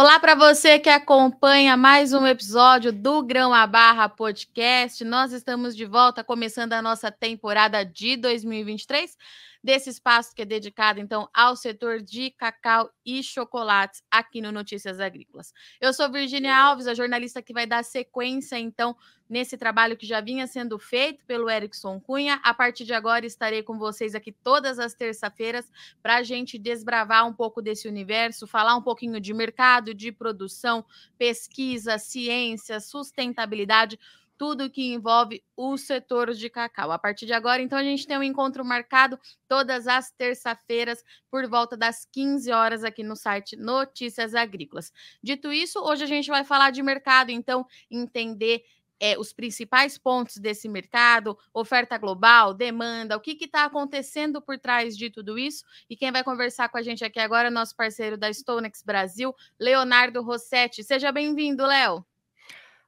Olá para você que acompanha mais um episódio do Grão a Barra Podcast. Nós estamos de volta, começando a nossa temporada de 2023 desse espaço que é dedicado, então, ao setor de cacau e chocolates aqui no Notícias Agrícolas. Eu sou Virginia Alves, a jornalista que vai dar sequência, então, nesse trabalho que já vinha sendo feito pelo Erickson Cunha. A partir de agora, estarei com vocês aqui todas as terça-feiras para a gente desbravar um pouco desse universo, falar um pouquinho de mercado, de produção, pesquisa, ciência, sustentabilidade tudo que envolve o setor de cacau. A partir de agora, então, a gente tem um encontro marcado todas as terça-feiras, por volta das 15 horas, aqui no site Notícias Agrícolas. Dito isso, hoje a gente vai falar de mercado, então, entender é, os principais pontos desse mercado, oferta global, demanda, o que está acontecendo por trás de tudo isso. E quem vai conversar com a gente aqui agora é nosso parceiro da Stonex Brasil, Leonardo Rossetti. Seja bem-vindo, Léo.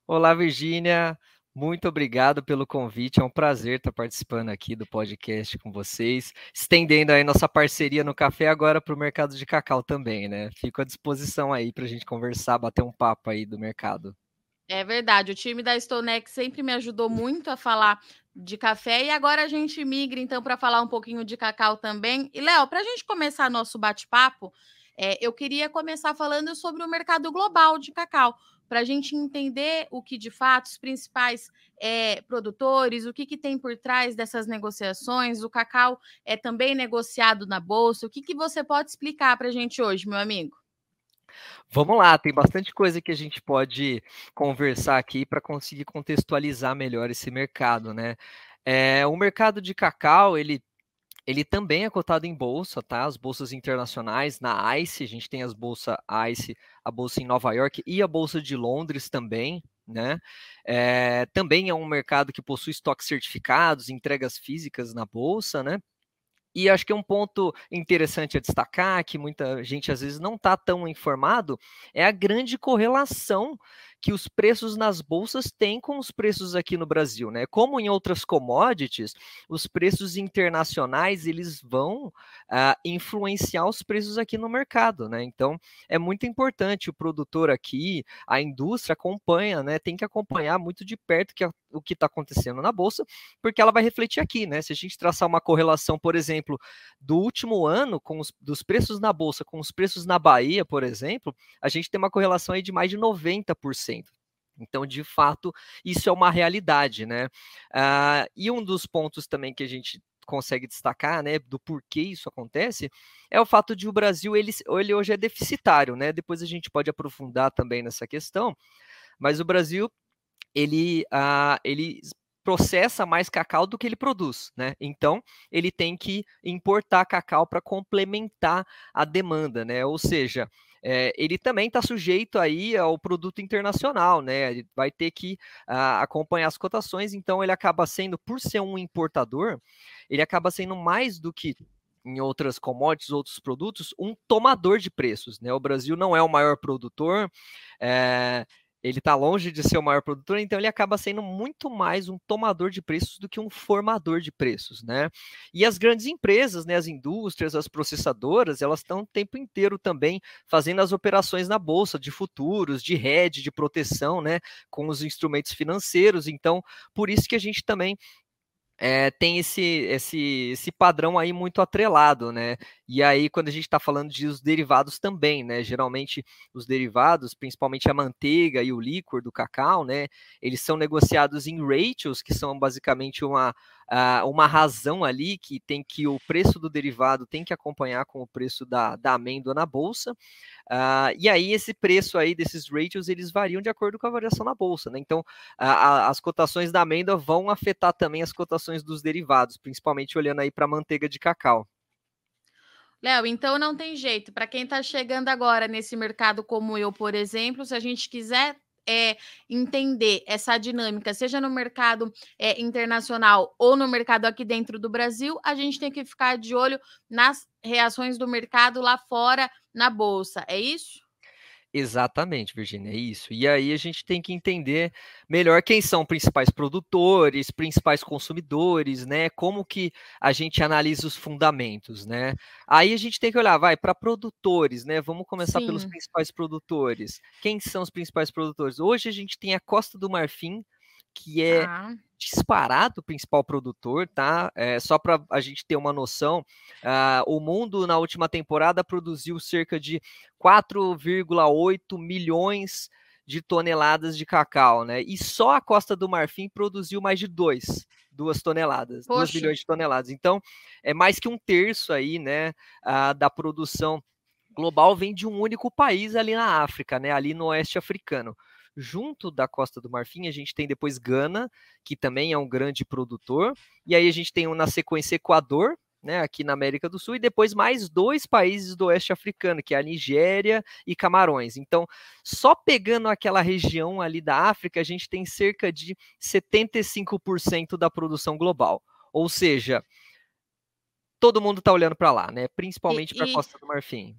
Olá, Virgínia. Muito obrigado pelo convite, é um prazer estar participando aqui do podcast com vocês, estendendo aí nossa parceria no café agora para o mercado de cacau também, né? Fico à disposição aí para a gente conversar, bater um papo aí do mercado. É verdade, o time da Stonex sempre me ajudou muito a falar de café e agora a gente migra então para falar um pouquinho de cacau também. E Léo, para a gente começar nosso bate-papo, é, eu queria começar falando sobre o mercado global de cacau para a gente entender o que de fato os principais é, produtores, o que, que tem por trás dessas negociações. O cacau é também negociado na bolsa. O que, que você pode explicar para a gente hoje, meu amigo? Vamos lá, tem bastante coisa que a gente pode conversar aqui para conseguir contextualizar melhor esse mercado, né? É, o mercado de cacau, ele ele também é cotado em bolsa, tá? As bolsas internacionais, na ICE, a gente tem as bolsas ICE, a bolsa em Nova York e a bolsa de Londres também, né? É, também é um mercado que possui estoques certificados, entregas físicas na bolsa, né? E acho que um ponto interessante a destacar, que muita gente às vezes não está tão informado, é a grande correlação que os preços nas bolsas têm com os preços aqui no Brasil, né? Como em outras commodities, os preços internacionais eles vão uh, influenciar os preços aqui no mercado, né? Então é muito importante o produtor aqui, a indústria acompanha, né? Tem que acompanhar muito de perto que a, o que está acontecendo na bolsa, porque ela vai refletir aqui, né? Se a gente traçar uma correlação, por exemplo, do último ano com os dos preços na bolsa com os preços na Bahia, por exemplo, a gente tem uma correlação aí de mais de 90%. Então, de fato, isso é uma realidade, né? Uh, e um dos pontos também que a gente consegue destacar, né, do porquê isso acontece, é o fato de o Brasil, ele, ele hoje é deficitário, né? Depois a gente pode aprofundar também nessa questão, mas o Brasil, ele, uh, ele processa mais cacau do que ele produz, né? Então, ele tem que importar cacau para complementar a demanda, né? Ou seja, é, ele também está sujeito aí ao produto internacional, né? Ele vai ter que uh, acompanhar as cotações, então ele acaba sendo, por ser um importador, ele acaba sendo mais do que em outras commodities, outros produtos, um tomador de preços. Né? O Brasil não é o maior produtor, é, ele está longe de ser o maior produtor, então ele acaba sendo muito mais um tomador de preços do que um formador de preços, né? E as grandes empresas, né, as indústrias, as processadoras, elas estão o tempo inteiro também fazendo as operações na bolsa de futuros, de hedge, de proteção, né, com os instrumentos financeiros. Então, por isso que a gente também é, tem esse, esse, esse padrão aí muito atrelado, né? E aí, quando a gente está falando de os derivados também, né? Geralmente, os derivados, principalmente a manteiga e o líquor do cacau, né? Eles são negociados em ratios, que são basicamente uma, uh, uma razão ali que tem que o preço do derivado tem que acompanhar com o preço da, da amêndoa na bolsa. Uh, e aí, esse preço aí desses ratios, eles variam de acordo com a variação na bolsa, né? Então, uh, as cotações da amêndoa vão afetar também as cotações dos derivados, principalmente olhando aí para a manteiga de cacau. Léo, então não tem jeito. Para quem está chegando agora nesse mercado como eu, por exemplo, se a gente quiser é, entender essa dinâmica, seja no mercado é, internacional ou no mercado aqui dentro do Brasil, a gente tem que ficar de olho nas reações do mercado lá fora na bolsa. É isso? Exatamente, Virginia, é isso. E aí a gente tem que entender melhor quem são os principais produtores, principais consumidores, né? Como que a gente analisa os fundamentos, né? Aí a gente tem que olhar, vai, para produtores, né? Vamos começar Sim. pelos principais produtores. Quem são os principais produtores? Hoje a gente tem a Costa do Marfim, que é ah. Disparado o principal produtor, tá? É, só para a gente ter uma noção, uh, o mundo na última temporada produziu cerca de 4,8 milhões de toneladas de cacau, né? E só a Costa do Marfim produziu mais de 2, duas toneladas, 2 milhões de toneladas. Então, é mais que um terço aí, né, uh, da produção global vem de um único país ali na África, né, ali no oeste africano. Junto da Costa do Marfim, a gente tem depois Gana, que também é um grande produtor, e aí a gente tem na sequência Equador, né, aqui na América do Sul, e depois mais dois países do oeste africano, que é a Nigéria e Camarões. Então, só pegando aquela região ali da África, a gente tem cerca de 75% da produção global. Ou seja, todo mundo está olhando para lá, né? Principalmente para a Costa do Marfim.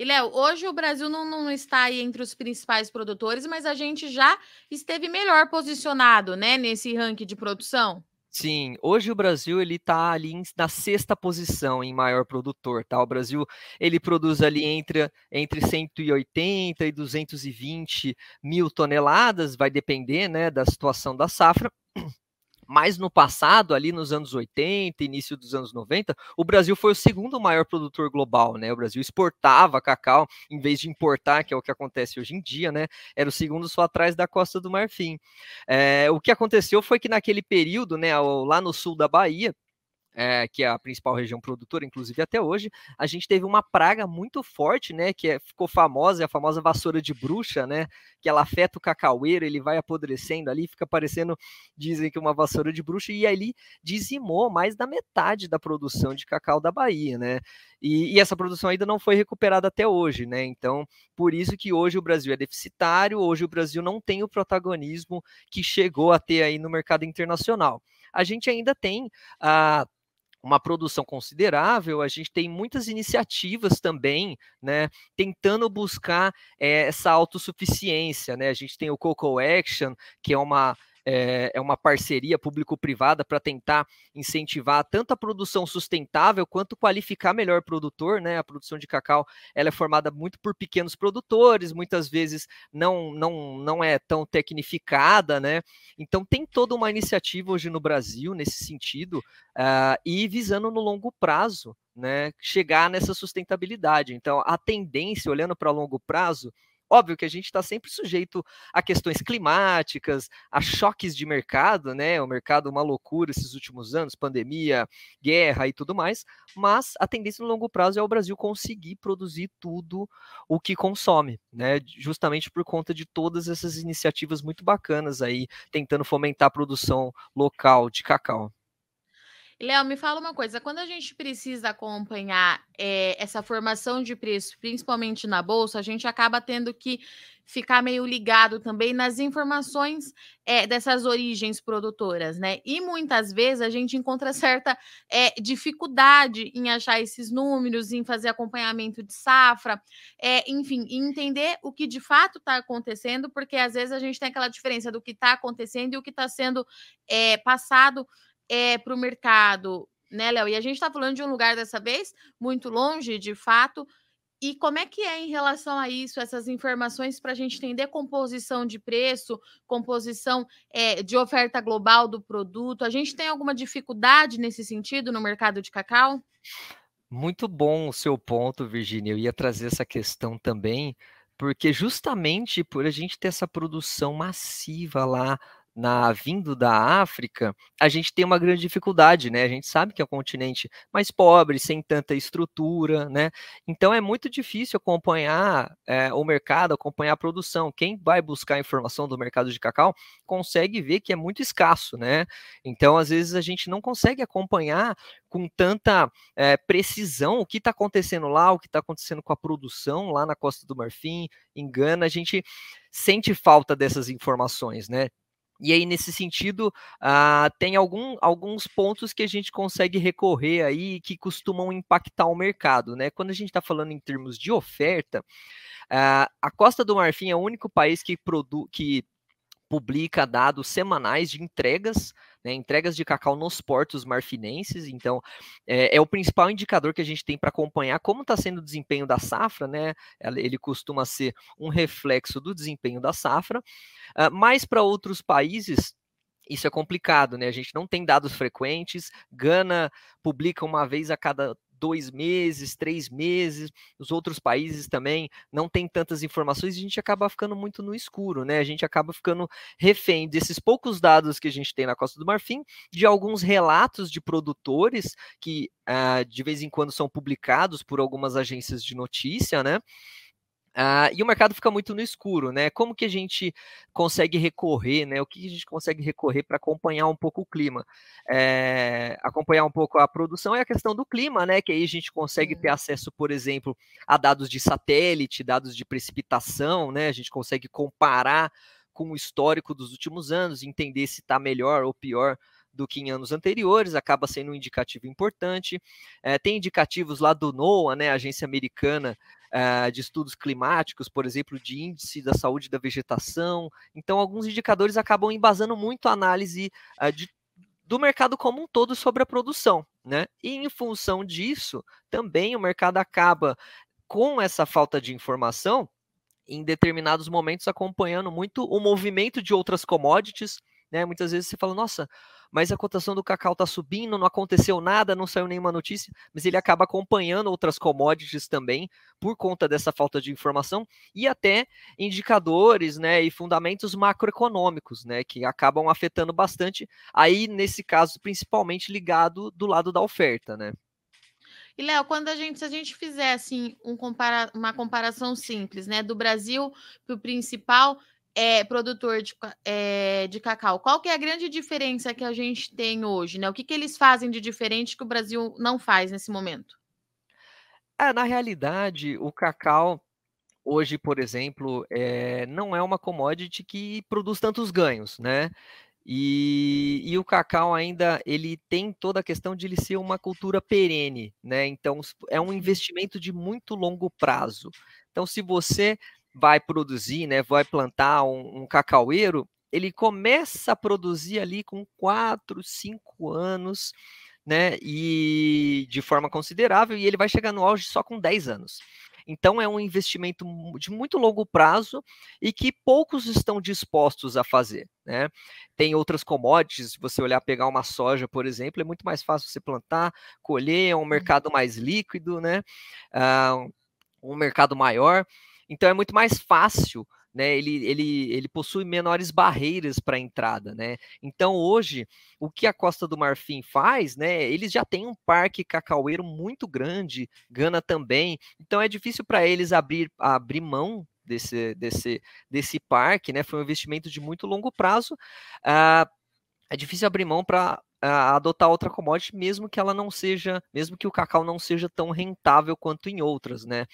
E, Léo, hoje o Brasil não, não está aí entre os principais produtores, mas a gente já esteve melhor posicionado, né, nesse ranking de produção. Sim, hoje o Brasil ele está ali na sexta posição em maior produtor, tá? O Brasil ele produz ali entre, entre 180 e 220 mil toneladas, vai depender, né, da situação da safra. Mas no passado, ali nos anos 80, início dos anos 90, o Brasil foi o segundo maior produtor global, né? O Brasil exportava cacau em vez de importar, que é o que acontece hoje em dia, né? Era o segundo só atrás da Costa do Marfim. É, o que aconteceu foi que naquele período, né, lá no sul da Bahia, é, que é a principal região produtora, inclusive até hoje, a gente teve uma praga muito forte, né, que é, ficou famosa, é a famosa vassoura de bruxa, né, que ela afeta o cacaueiro, ele vai apodrecendo ali, fica parecendo, dizem que uma vassoura de bruxa, e ali dizimou mais da metade da produção de cacau da Bahia, né, e, e essa produção ainda não foi recuperada até hoje, né, então, por isso que hoje o Brasil é deficitário, hoje o Brasil não tem o protagonismo que chegou a ter aí no mercado internacional. A gente ainda tem a uma produção considerável, a gente tem muitas iniciativas também, né, tentando buscar é, essa autossuficiência, né, a gente tem o Coco Action, que é uma é, é uma parceria público-privada para tentar incentivar tanto a produção sustentável quanto qualificar melhor o produtor, né? A produção de cacau ela é formada muito por pequenos produtores, muitas vezes não, não, não é tão tecnificada, né? Então tem toda uma iniciativa hoje no Brasil nesse sentido uh, e visando no longo prazo, né? Chegar nessa sustentabilidade. Então a tendência, olhando para longo prazo, Óbvio que a gente está sempre sujeito a questões climáticas, a choques de mercado, né? O mercado uma loucura esses últimos anos, pandemia, guerra e tudo mais, mas a tendência no longo prazo é o Brasil conseguir produzir tudo o que consome, né? Justamente por conta de todas essas iniciativas muito bacanas aí, tentando fomentar a produção local de cacau. Léo, me fala uma coisa: quando a gente precisa acompanhar é, essa formação de preço, principalmente na bolsa, a gente acaba tendo que ficar meio ligado também nas informações é, dessas origens produtoras, né? E muitas vezes a gente encontra certa é, dificuldade em achar esses números, em fazer acompanhamento de safra, enfim, entender o que de fato está acontecendo, porque às vezes a gente tem aquela diferença do que está acontecendo e o que está sendo passado é, para o mercado, né, Léo? E a gente está falando de um lugar dessa vez muito longe, de fato. E como é que é em relação a isso, essas informações para a gente entender composição de preço, composição é, de oferta global do produto? A gente tem alguma dificuldade nesse sentido no mercado de cacau? Muito bom o seu ponto, Virginia. Eu ia trazer essa questão também, porque justamente por a gente ter essa produção massiva lá na vindo da África, a gente tem uma grande dificuldade, né? A gente sabe que é um continente mais pobre, sem tanta estrutura, né? Então é muito difícil acompanhar é, o mercado, acompanhar a produção. Quem vai buscar informação do mercado de cacau consegue ver que é muito escasso, né? Então às vezes a gente não consegue acompanhar com tanta é, precisão o que está acontecendo lá, o que está acontecendo com a produção lá na Costa do Marfim, em Gana, a gente sente falta dessas informações, né? E aí, nesse sentido, uh, tem algum, alguns pontos que a gente consegue recorrer aí que costumam impactar o mercado, né? Quando a gente está falando em termos de oferta, Uh, a Costa do Marfim é o único país que, produ que publica dados semanais de entregas, né, entregas de cacau nos portos marfinenses. Então, é, é o principal indicador que a gente tem para acompanhar como está sendo o desempenho da safra, né? Ele costuma ser um reflexo do desempenho da safra. Uh, mas para outros países, isso é complicado, né? A gente não tem dados frequentes. Gana publica uma vez a cada dois meses, três meses. Os outros países também não têm tantas informações a gente acaba ficando muito no escuro, né? A gente acaba ficando refém desses poucos dados que a gente tem na Costa do Marfim, de alguns relatos de produtores que uh, de vez em quando são publicados por algumas agências de notícia, né? Uh, e o mercado fica muito no escuro, né? Como que a gente consegue recorrer, né? O que a gente consegue recorrer para acompanhar um pouco o clima? É, acompanhar um pouco a produção é a questão do clima, né? Que aí a gente consegue ter acesso, por exemplo, a dados de satélite, dados de precipitação, né? A gente consegue comparar com o histórico dos últimos anos, entender se está melhor ou pior do que em anos anteriores, acaba sendo um indicativo importante. É, tem indicativos lá do NOAA, né, agência americana é, de estudos climáticos, por exemplo, de índice da saúde da vegetação. Então, alguns indicadores acabam embasando muito a análise é, de, do mercado como um todo sobre a produção. Né? E em função disso, também o mercado acaba, com essa falta de informação, em determinados momentos acompanhando muito o movimento de outras commodities, né? Muitas vezes você fala, nossa, mas a cotação do cacau está subindo, não aconteceu nada, não saiu nenhuma notícia, mas ele acaba acompanhando outras commodities também por conta dessa falta de informação e até indicadores, né, e fundamentos macroeconômicos, né, que acabam afetando bastante. Aí nesse caso, principalmente ligado do lado da oferta, né? E Léo, quando a gente, se a gente fizer assim um compara uma comparação simples, né, do Brasil para o principal é, produtor de, é, de cacau, qual que é a grande diferença que a gente tem hoje, né? O que, que eles fazem de diferente que o Brasil não faz nesse momento? É, na realidade, o cacau hoje, por exemplo, é, não é uma commodity que produz tantos ganhos, né? E, e, o cacau ainda ele tem toda a questão de ele ser uma cultura perene, né? Então é um investimento de muito longo prazo. Então, se você vai produzir, né, vai plantar um, um cacaueiro, ele começa a produzir ali com 4, 5 anos, né, e de forma considerável, e ele vai chegar no auge só com 10 anos. Então é um investimento de muito longo prazo e que poucos estão dispostos a fazer. Né? Tem outras commodities, se você olhar pegar uma soja, por exemplo, é muito mais fácil você plantar, colher, é um uhum. mercado mais líquido, né? Uh, um mercado maior. Então é muito mais fácil, né? Ele, ele, ele possui menores barreiras para entrada, né? Então hoje o que a Costa do Marfim faz, né? Eles já têm um parque cacaueiro muito grande, Gana também. Então é difícil para eles abrir abrir mão desse, desse, desse parque, né? Foi um investimento de muito longo prazo. Uh, é difícil abrir mão para uh, adotar outra commodity, mesmo que ela não seja, mesmo que o cacau não seja tão rentável quanto em outras, né?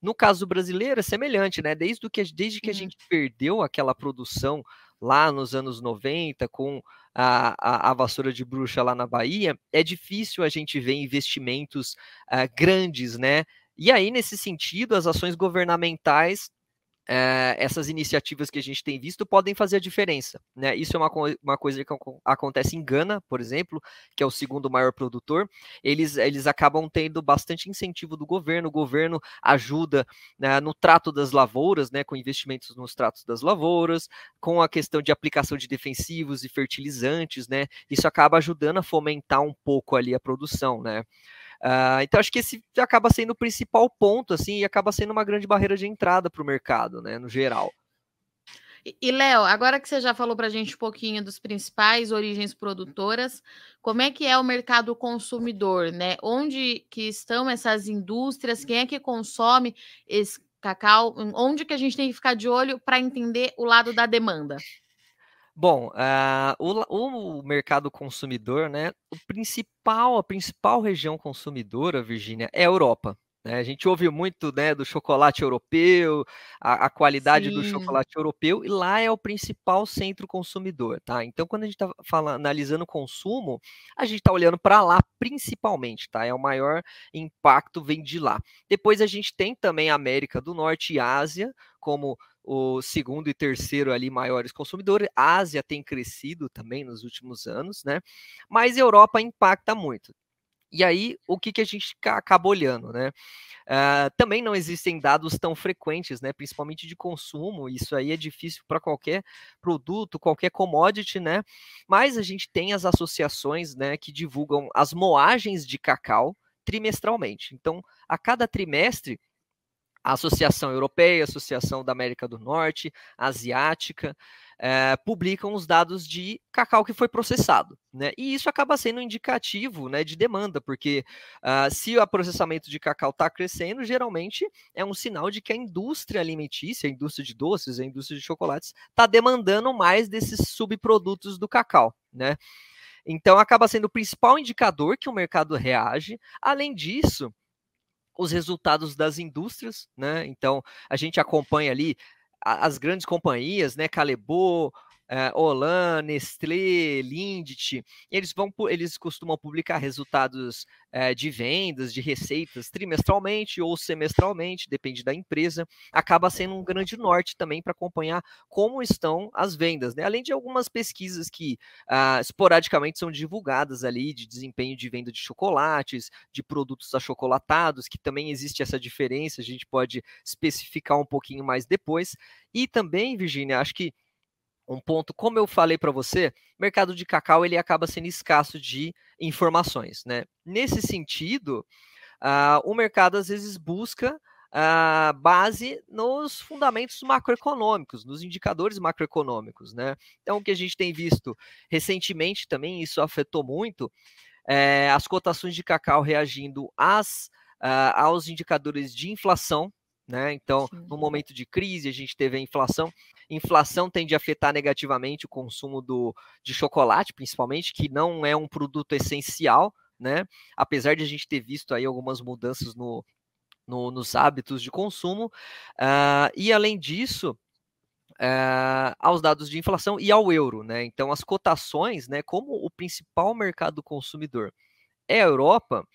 No caso brasileiro é semelhante, né? Desde que, desde que a gente perdeu aquela produção lá nos anos 90 com a, a, a, vassoura de bruxa lá na Bahia, é difícil a gente ver investimentos uh, grandes, né? E aí, nesse sentido, as ações governamentais é, essas iniciativas que a gente tem visto podem fazer a diferença. Né? Isso é uma, uma coisa que acontece em Gana, por exemplo, que é o segundo maior produtor. Eles, eles acabam tendo bastante incentivo do governo, o governo ajuda né, no trato das lavouras, né, com investimentos nos tratos das lavouras, com a questão de aplicação de defensivos e fertilizantes, né? Isso acaba ajudando a fomentar um pouco ali a produção, né? Uh, então acho que esse acaba sendo o principal ponto, assim, e acaba sendo uma grande barreira de entrada para o mercado, né, no geral. E, Léo, agora que você já falou para a gente um pouquinho dos principais origens produtoras, como é que é o mercado consumidor, né? Onde que estão essas indústrias? Quem é que consome esse cacau? Onde que a gente tem que ficar de olho para entender o lado da demanda? Bom, uh, o, o, mercado consumidor, né? O principal, a principal região consumidora, Virgínia, é a Europa. Né? A gente ouve muito né, do chocolate europeu, a, a qualidade Sim. do chocolate europeu, e lá é o principal centro consumidor, tá? Então, quando a gente está analisando o consumo, a gente está olhando para lá principalmente, tá? É o maior impacto vem de lá. Depois a gente tem também a América do Norte e Ásia como o segundo e terceiro ali maiores consumidores. A Ásia tem crescido também nos últimos anos, né? Mas a Europa impacta muito. E aí, o que, que a gente acaba olhando, né? Uh, também não existem dados tão frequentes, né? Principalmente de consumo. Isso aí é difícil para qualquer produto, qualquer commodity, né? Mas a gente tem as associações, né, que divulgam as moagens de cacau trimestralmente. Então, a cada trimestre a Associação Europeia, a Associação da América do Norte, Asiática, é, publicam os dados de cacau que foi processado. Né? E isso acaba sendo indicativo né, de demanda, porque uh, se o processamento de cacau está crescendo, geralmente é um sinal de que a indústria alimentícia, a indústria de doces, a indústria de chocolates, está demandando mais desses subprodutos do cacau. Né? Então acaba sendo o principal indicador que o mercado reage. Além disso, os resultados das indústrias, né? Então a gente acompanha ali as grandes companhias, né? Calebo, uh, Olan, Nestlé, Lindt, eles vão eles costumam publicar resultados uh, de vendas, de receitas trimestralmente ou semestralmente, depende da empresa. Acaba sendo um grande norte também para acompanhar como estão as vendas, né? Além de algumas pesquisas que uh, esporadicamente são divulgadas ali de desempenho de venda de chocolates, de produtos achocolatados, que também existe essa diferença, a gente pode especificar um pouquinho mais depois. E também, Virginia, acho que um ponto, como eu falei para você, o mercado de cacau ele acaba sendo escasso de informações, né? Nesse sentido, uh, o mercado às vezes busca uh, base nos fundamentos macroeconômicos, nos indicadores macroeconômicos, né? Então, o que a gente tem visto recentemente também, isso afetou muito, é, as cotações de cacau reagindo às, uh, aos indicadores de inflação, né? Então, Sim. no momento de crise, a gente teve a inflação. Inflação tende a afetar negativamente o consumo do, de chocolate, principalmente, que não é um produto essencial, né? Apesar de a gente ter visto aí algumas mudanças no, no nos hábitos de consumo. Uh, e além disso, uh, aos dados de inflação e ao euro, né? Então, as cotações, né? Como o principal mercado consumidor é a Europa,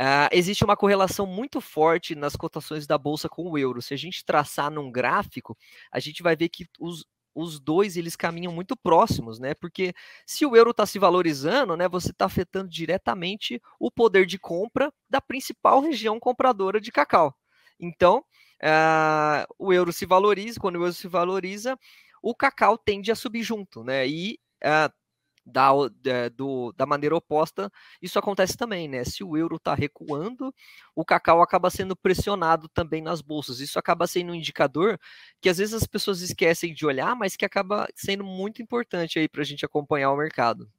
Uh, existe uma correlação muito forte nas cotações da bolsa com o euro. Se a gente traçar num gráfico, a gente vai ver que os, os dois eles caminham muito próximos, né? Porque se o euro está se valorizando, né, você está afetando diretamente o poder de compra da principal região compradora de cacau. Então, uh, o euro se valoriza, quando o euro se valoriza, o cacau tende a subir junto, né? E uh, da, do, da maneira oposta, isso acontece também, né? Se o euro está recuando, o cacau acaba sendo pressionado também nas bolsas. Isso acaba sendo um indicador que às vezes as pessoas esquecem de olhar, mas que acaba sendo muito importante aí para a gente acompanhar o mercado.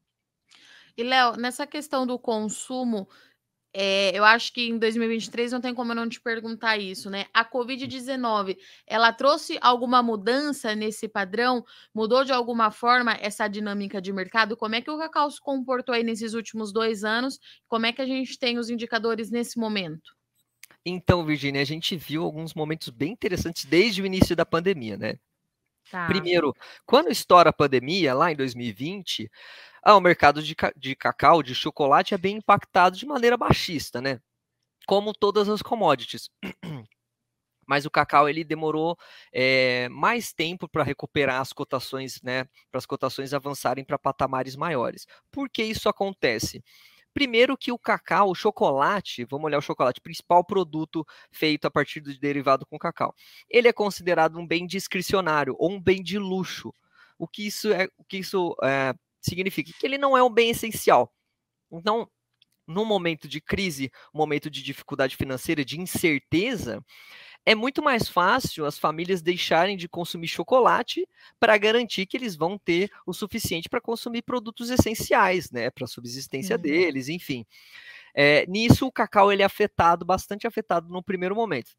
E, Léo, nessa questão do consumo, é, eu acho que em 2023 não tem como eu não te perguntar isso, né? A Covid-19, ela trouxe alguma mudança nesse padrão? Mudou de alguma forma essa dinâmica de mercado? Como é que o cacau se comportou aí nesses últimos dois anos? Como é que a gente tem os indicadores nesse momento? Então, Virginia, a gente viu alguns momentos bem interessantes desde o início da pandemia, né? Tá. Primeiro, quando estoura a pandemia, lá em 2020, ah, o mercado de, de cacau, de chocolate, é bem impactado de maneira baixista, né? Como todas as commodities. Mas o cacau ele demorou é, mais tempo para recuperar as cotações, né? Para as cotações avançarem para patamares maiores. Por que isso acontece? Primeiro que o cacau, o chocolate, vamos olhar o chocolate, principal produto feito a partir do derivado com cacau. Ele é considerado um bem discricionário ou um bem de luxo. O que isso é, o que isso é, significa que ele não é um bem essencial. Então, no momento de crise, momento de dificuldade financeira, de incerteza, é muito mais fácil as famílias deixarem de consumir chocolate para garantir que eles vão ter o suficiente para consumir produtos essenciais, né, para a subsistência uhum. deles, enfim. É, nisso, o cacau ele é afetado, bastante afetado no primeiro momento.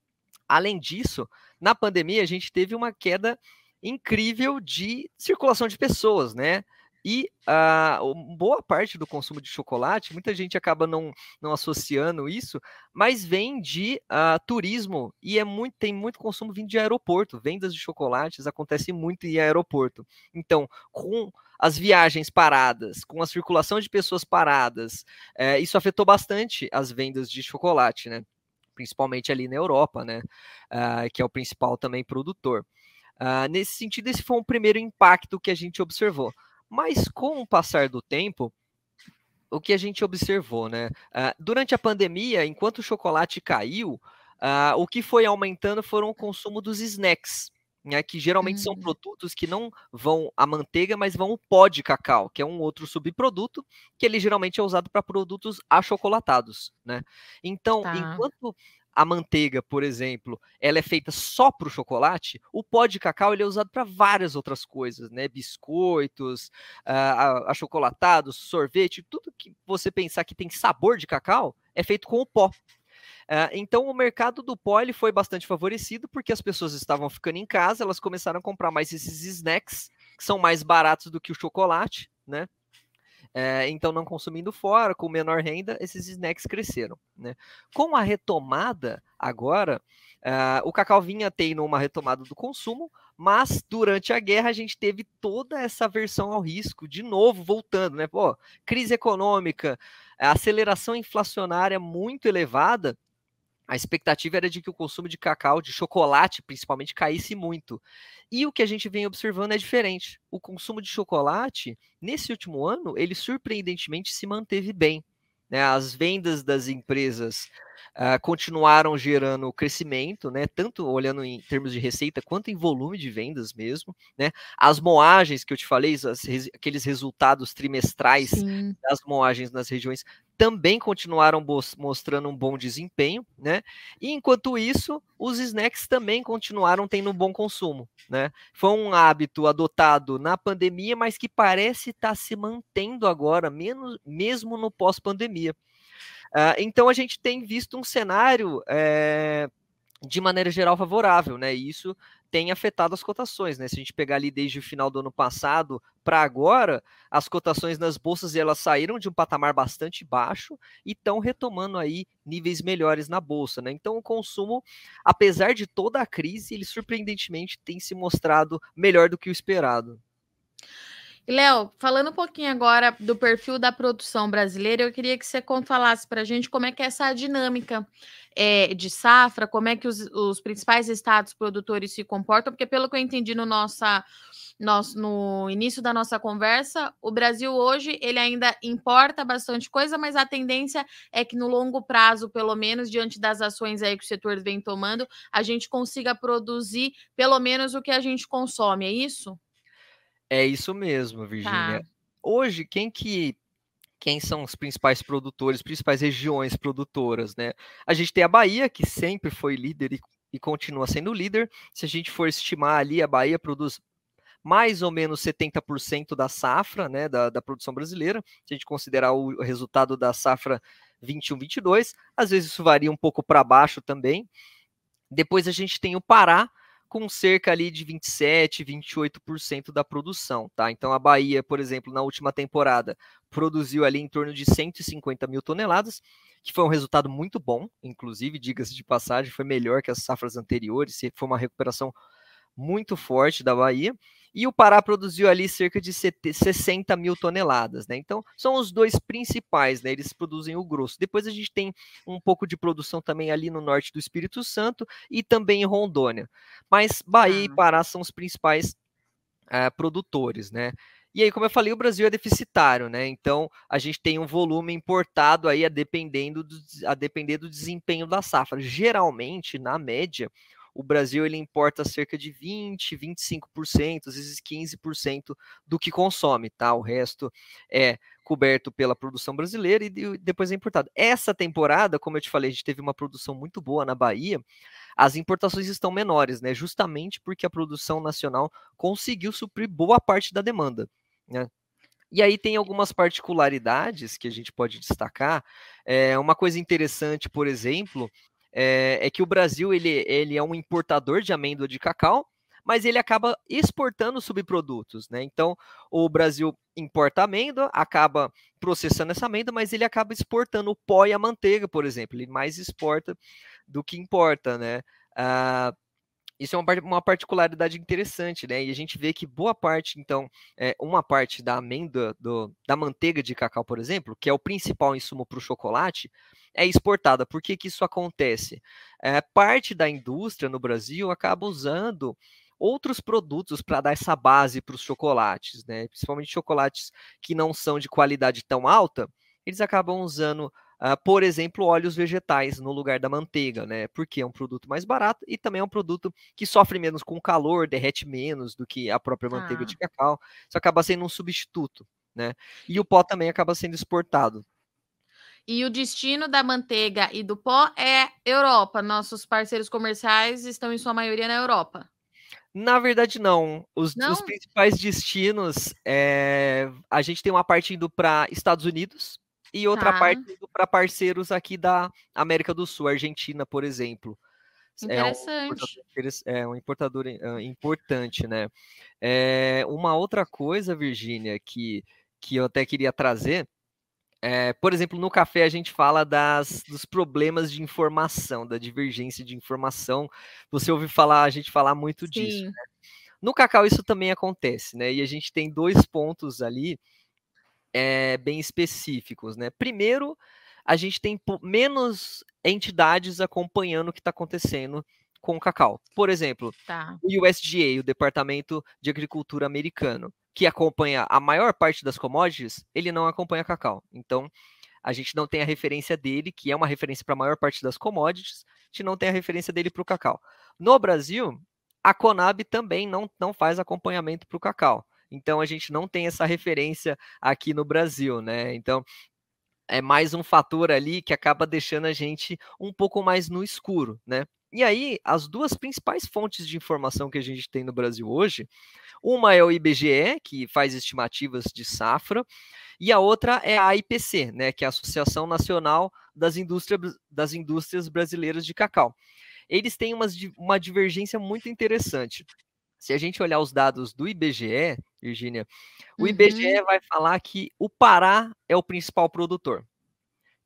Além disso, na pandemia, a gente teve uma queda incrível de circulação de pessoas, né? E uh, boa parte do consumo de chocolate, muita gente acaba não, não associando isso, mas vem de uh, turismo e é muito, tem muito consumo vindo de aeroporto. Vendas de chocolates acontecem muito em aeroporto. Então, com as viagens paradas, com a circulação de pessoas paradas, é, isso afetou bastante as vendas de chocolate, né? Principalmente ali na Europa, né? Uh, que é o principal também produtor. Uh, nesse sentido, esse foi um primeiro impacto que a gente observou. Mas com o passar do tempo, o que a gente observou, né? Uh, durante a pandemia, enquanto o chocolate caiu, o que foi aumentando foram o consumo dos snacks né, que geralmente são hum. produtos que não vão a manteiga, mas vão o pó de cacau, que é um outro subproduto que ele geralmente é usado para produtos achocolatados, né? Então, tá. enquanto a manteiga, por exemplo, ela é feita só para o chocolate, o pó de cacau ele é usado para várias outras coisas, né? Biscoitos, uh, achocolatados, sorvete, tudo que você pensar que tem sabor de cacau é feito com o pó. Uh, então o mercado do pó ele foi bastante favorecido porque as pessoas estavam ficando em casa, elas começaram a comprar mais esses snacks que são mais baratos do que o chocolate, né? É, então, não consumindo fora, com menor renda, esses snacks cresceram. Né? Com a retomada agora, uh, o cacau vinha tendo uma retomada do consumo, mas durante a guerra a gente teve toda essa versão ao risco, de novo voltando, né? Pô, crise econômica, aceleração inflacionária muito elevada, a expectativa era de que o consumo de cacau, de chocolate principalmente, caísse muito. E o que a gente vem observando é diferente. O consumo de chocolate, nesse último ano, ele surpreendentemente se manteve bem. Né? As vendas das empresas uh, continuaram gerando crescimento, né? tanto olhando em termos de receita quanto em volume de vendas mesmo. Né? As moagens que eu te falei, as, aqueles resultados trimestrais Sim. das moagens nas regiões também continuaram mostrando um bom desempenho, né? E enquanto isso, os snacks também continuaram tendo um bom consumo, né? Foi um hábito adotado na pandemia, mas que parece estar tá se mantendo agora, menos, mesmo no pós-pandemia. Uh, então a gente tem visto um cenário é, de maneira geral favorável, né? E isso tem afetado as cotações, né? Se a gente pegar ali desde o final do ano passado para agora, as cotações nas bolsas elas saíram de um patamar bastante baixo e estão retomando aí níveis melhores na bolsa, né? Então o consumo, apesar de toda a crise, ele surpreendentemente tem se mostrado melhor do que o esperado. Léo, falando um pouquinho agora do perfil da produção brasileira, eu queria que você falasse para a gente como é que é essa dinâmica é, de safra, como é que os, os, principais estados produtores se comportam, porque pelo que eu entendi no, nossa, nosso, no início da nossa conversa, o Brasil hoje ele ainda importa bastante coisa, mas a tendência é que no longo prazo, pelo menos diante das ações aí que o setor vem tomando, a gente consiga produzir pelo menos o que a gente consome, é isso? É isso mesmo, Virgínia. Tá. Hoje, quem que quem são os principais produtores, principais regiões produtoras, né? A gente tem a Bahia, que sempre foi líder e, e continua sendo líder. Se a gente for estimar ali, a Bahia produz mais ou menos 70% da safra, né, da, da produção brasileira. Se a gente considerar o resultado da safra 21-22, às vezes isso varia um pouco para baixo também. Depois a gente tem o Pará, com cerca ali de 27, 28% da produção, tá? Então a Bahia, por exemplo, na última temporada produziu ali em torno de 150 mil toneladas, que foi um resultado muito bom, inclusive, diga-se de passagem, foi melhor que as safras anteriores, foi uma recuperação muito forte da Bahia e o Pará produziu ali cerca de 60 mil toneladas, né? Então, são os dois principais, né? Eles produzem o grosso. Depois a gente tem um pouco de produção também ali no norte do Espírito Santo e também em Rondônia. Mas Bahia e ah. Pará são os principais uh, produtores, né? E aí, como eu falei, o Brasil é deficitário, né? Então a gente tem um volume importado aí a, dependendo do, a depender do desempenho da safra. Geralmente, na média, o Brasil ele importa cerca de 20, 25%, às vezes 15% do que consome, tá? O resto é coberto pela produção brasileira e depois é importado. Essa temporada, como eu te falei, a gente teve uma produção muito boa na Bahia. As importações estão menores, né? Justamente porque a produção nacional conseguiu suprir boa parte da demanda, né? E aí tem algumas particularidades que a gente pode destacar. É, uma coisa interessante, por exemplo, é, é, que o Brasil ele, ele é um importador de amêndoa de cacau, mas ele acaba exportando subprodutos, né? Então, o Brasil importa amêndoa, acaba processando essa amêndoa, mas ele acaba exportando o pó e a manteiga, por exemplo. Ele mais exporta do que importa, né? Uh, isso é uma, uma, particularidade interessante, né? E a gente vê que boa parte, então, é, uma parte da amêndoa, do, da manteiga de cacau, por exemplo, que é o principal insumo para o chocolate, é exportada. Por que, que isso acontece? É, parte da indústria no Brasil acaba usando outros produtos para dar essa base para os chocolates, né? Principalmente chocolates que não são de qualidade tão alta, eles acabam usando, uh, por exemplo, óleos vegetais no lugar da manteiga, né? Porque é um produto mais barato e também é um produto que sofre menos com calor, derrete menos do que a própria manteiga ah. de cacau. Isso acaba sendo um substituto, né? E o pó também acaba sendo exportado. E o destino da manteiga e do pó é Europa. Nossos parceiros comerciais estão, em sua maioria, na Europa. Na verdade, não. Os, não? os principais destinos, é... a gente tem uma parte indo para Estados Unidos e outra tá. parte para parceiros aqui da América do Sul, Argentina, por exemplo. Interessante. É um importador, é um importador importante, né? É, uma outra coisa, Virgínia, que, que eu até queria trazer é, por exemplo, no café a gente fala das, dos problemas de informação, da divergência de informação. Você ouve falar, a gente falar muito Sim. disso. Né? No cacau isso também acontece, né? E a gente tem dois pontos ali é, bem específicos, né? Primeiro, a gente tem menos entidades acompanhando o que está acontecendo com o cacau. Por exemplo, tá. o USDA, o Departamento de Agricultura americano que acompanha a maior parte das commodities, ele não acompanha cacau. Então, a gente não tem a referência dele, que é uma referência para a maior parte das commodities, a gente não tem a referência dele para o cacau. No Brasil, a Conab também não, não faz acompanhamento para o cacau. Então, a gente não tem essa referência aqui no Brasil, né? Então, é mais um fator ali que acaba deixando a gente um pouco mais no escuro, né? E aí, as duas principais fontes de informação que a gente tem no Brasil hoje, uma é o IBGE, que faz estimativas de safra, e a outra é a IPC, né, que é a Associação Nacional das Indústrias, das Indústrias Brasileiras de Cacau. Eles têm umas, uma divergência muito interessante. Se a gente olhar os dados do IBGE, Virgínia, o uhum. IBGE vai falar que o Pará é o principal produtor.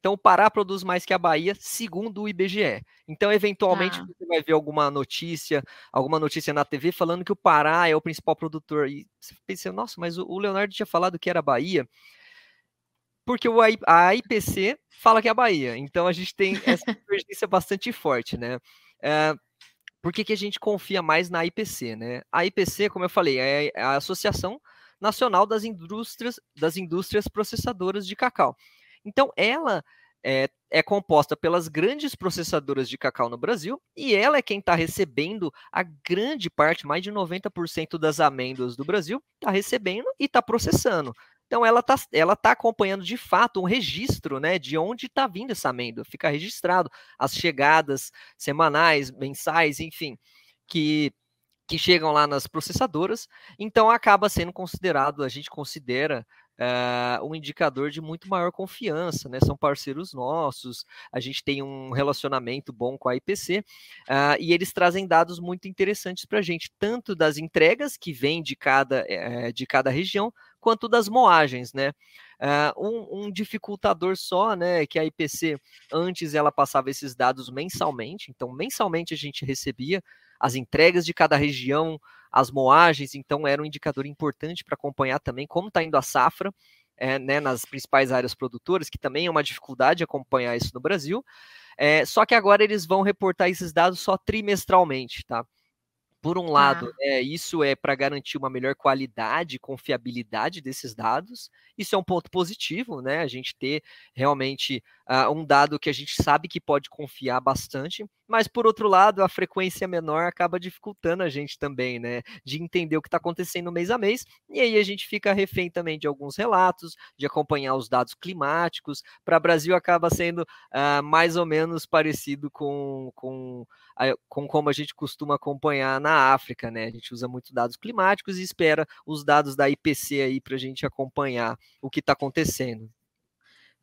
Então, o Pará produz mais que a Bahia, segundo o IBGE. Então, eventualmente, ah. você vai ver alguma notícia, alguma notícia na TV falando que o Pará é o principal produtor. E você pensa, nossa, mas o Leonardo tinha falado que era a Bahia. Porque a IPC fala que é a Bahia. Então, a gente tem essa divergência bastante forte, né? É, por que, que a gente confia mais na IPC, né? A IPC, como eu falei, é a Associação Nacional das Indústrias, das Indústrias Processadoras de Cacau. Então, ela é, é, composta pelas grandes processadoras de cacau no Brasil e ela é quem está recebendo a grande parte, mais de 90% das amêndoas do Brasil, está recebendo e está processando. Então ela está ela tá acompanhando de fato um registro né, de onde está vindo essa amêndoa. Fica registrado as chegadas semanais, mensais, enfim, que, que chegam lá nas processadoras. Então acaba sendo considerado, a gente considera uh, um indicador de muito maior confiança, né? São parceiros nossos, a gente tem um relacionamento bom com a IPC uh, ah, e eles trazem dados muito interessantes para a gente, tanto das entregas que vêm de cada, uh, de cada região, quanto das moagens, né? Uh, um, um, dificultador só, né, que a IPC antes ela passava esses dados mensalmente, então mensalmente a gente recebia as entregas de cada região, as moagens, então era um indicador importante para acompanhar também como está indo a safra, é, né, nas principais áreas produtoras, que também é uma dificuldade acompanhar isso no Brasil. É, só que agora eles vão reportar esses dados só trimestralmente, tá? Por um lado, ah. é, isso é para garantir uma melhor qualidade e confiabilidade desses dados. Isso é um ponto positivo, né? A gente ter realmente uh, um dado que a gente sabe que pode confiar bastante. Mas, por outro lado, a frequência menor acaba dificultando a gente também, né? De entender o que está acontecendo mês a mês. E aí a gente fica refém também de alguns relatos, de acompanhar os dados climáticos. Para o Brasil, acaba sendo uh, mais ou menos parecido com, com, com como a gente costuma acompanhar na África, né? A gente usa muito dados climáticos e espera os dados da IPC aí para a gente acompanhar o que está acontecendo.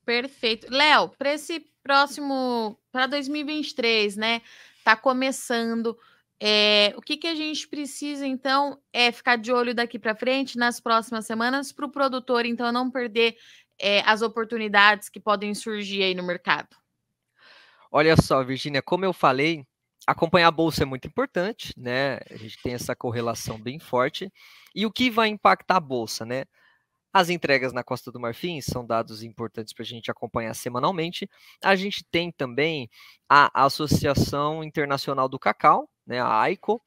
Perfeito. Léo, para esse próximo, para 2023, né? Tá começando. É, o que, que a gente precisa, então, é ficar de olho daqui para frente, nas próximas semanas, para o produtor, então, não perder é, as oportunidades que podem surgir aí no mercado? Olha só, Virginia, como eu falei, acompanhar a bolsa é muito importante, né? A gente tem essa correlação bem forte. E o que vai impactar a bolsa, né? As entregas na Costa do Marfim são dados importantes para a gente acompanhar semanalmente. A gente tem também a Associação Internacional do Cacau, né, a AICO,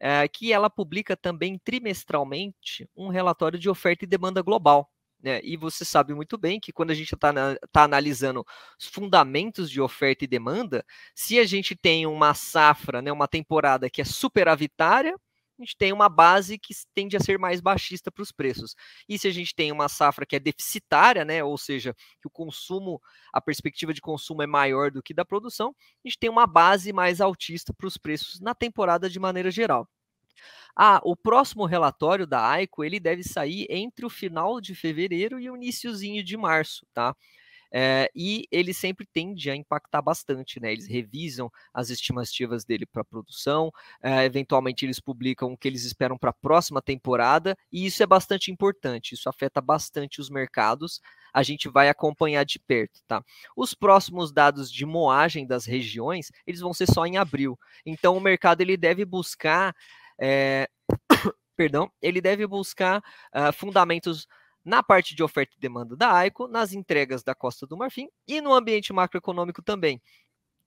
é, que ela publica também trimestralmente um relatório de oferta e demanda global. Né? E você sabe muito bem que quando a gente está tá analisando os fundamentos de oferta e demanda, se a gente tem uma safra, né, uma temporada que é superavitária, a gente tem uma base que tende a ser mais baixista para os preços. E se a gente tem uma safra que é deficitária, né, ou seja, que o consumo, a perspectiva de consumo é maior do que da produção, a gente tem uma base mais altista para os preços na temporada de maneira geral. Ah, o próximo relatório da AICO, ele deve sair entre o final de fevereiro e o iníciozinho de março, tá? É, e ele sempre tende a impactar bastante, né? Eles revisam as estimativas dele para produção, é, eventualmente eles publicam o que eles esperam para a próxima temporada, e isso é bastante importante, isso afeta bastante os mercados, a gente vai acompanhar de perto, tá? Os próximos dados de moagem das regiões, eles vão ser só em abril, então o mercado ele deve buscar, é, perdão, ele deve buscar uh, fundamentos na parte de oferta e demanda da AICO, nas entregas da Costa do Marfim e no ambiente macroeconômico também.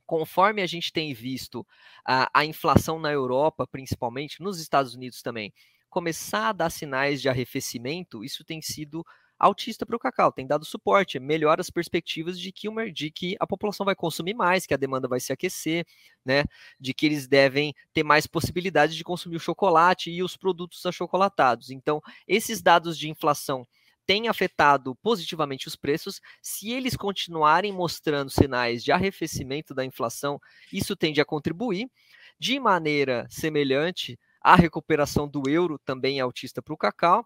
Conforme a gente tem visto a, a inflação na Europa, principalmente, nos Estados Unidos também, começar a dar sinais de arrefecimento, isso tem sido altista para o cacau, tem dado suporte, melhora as perspectivas de que, uma, de que a população vai consumir mais, que a demanda vai se aquecer, né? De que eles devem ter mais possibilidade de consumir o chocolate e os produtos achocolatados. Então, esses dados de inflação tem afetado positivamente os preços. Se eles continuarem mostrando sinais de arrefecimento da inflação, isso tende a contribuir. De maneira semelhante, a recuperação do euro também é altista para o cacau.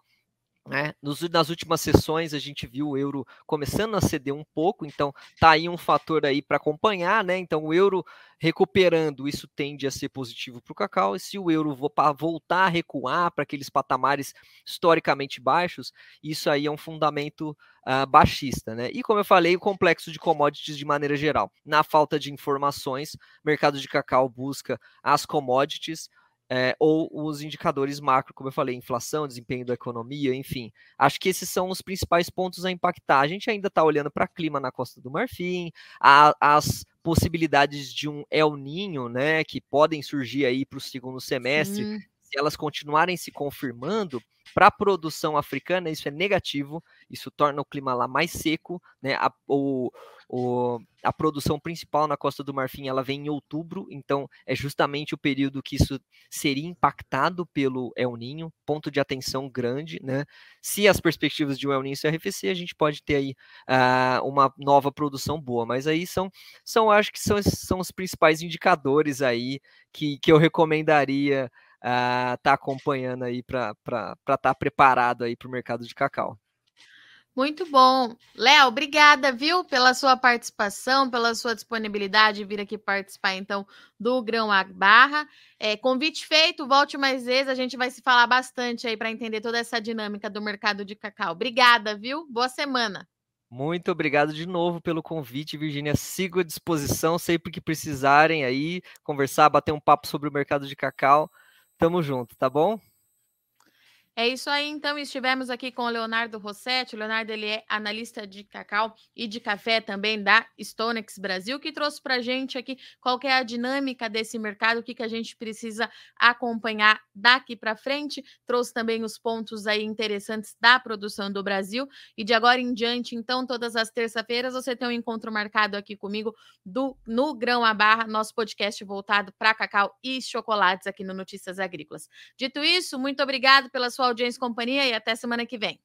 Né? Nos, nas últimas sessões a gente viu o euro começando a ceder um pouco, então tá aí um fator aí para acompanhar, né? Então o euro recuperando, isso tende a ser positivo para o cacau, e se o euro voltar a recuar para aqueles patamares historicamente baixos, isso aí é um fundamento uh, baixista, né? E como eu falei, o complexo de commodities de maneira geral. Na falta de informações, mercado de cacau busca as commodities é, ou os indicadores macro, como eu falei, inflação, desempenho da economia, enfim. Acho que esses são os principais pontos a impactar. A gente ainda está olhando para clima na Costa do Marfim, a, as possibilidades de um El Ninho, né, que podem surgir aí para o segundo semestre. Elas continuarem se confirmando, para a produção africana isso é negativo, isso torna o clima lá mais seco, né, a, o, o, a produção principal na Costa do Marfim ela vem em outubro, então é justamente o período que isso seria impactado pelo El Ninho, ponto de atenção grande, né? Se as perspectivas de um El Ninho se arrefecer, a gente pode ter aí uh, uma nova produção boa, mas aí são, são acho que são, são os principais indicadores aí que, que eu recomendaria estar uh, tá acompanhando aí para estar tá preparado aí para o mercado de cacau. Muito bom. Léo, obrigada, viu, pela sua participação, pela sua disponibilidade de vir aqui participar, então, do Grão a Barra. É, convite feito, volte mais vezes, a gente vai se falar bastante aí para entender toda essa dinâmica do mercado de cacau. Obrigada, viu? Boa semana. Muito obrigado de novo pelo convite, Virginia. Sigo à disposição sempre que precisarem aí conversar, bater um papo sobre o mercado de cacau. Tamo junto, tá bom? É isso aí, então. Estivemos aqui com o Leonardo Rossetti. O Leonardo ele é analista de cacau e de café também da Stonex Brasil, que trouxe para a gente aqui qual é a dinâmica desse mercado, o que, que a gente precisa acompanhar daqui para frente. Trouxe também os pontos aí interessantes da produção do Brasil. E de agora em diante, então, todas as terça-feiras, você tem um encontro marcado aqui comigo do no Grão a Barra, nosso podcast voltado para cacau e chocolates aqui no Notícias Agrícolas. Dito isso, muito obrigado pela sua audiência e companhia e até semana que vem.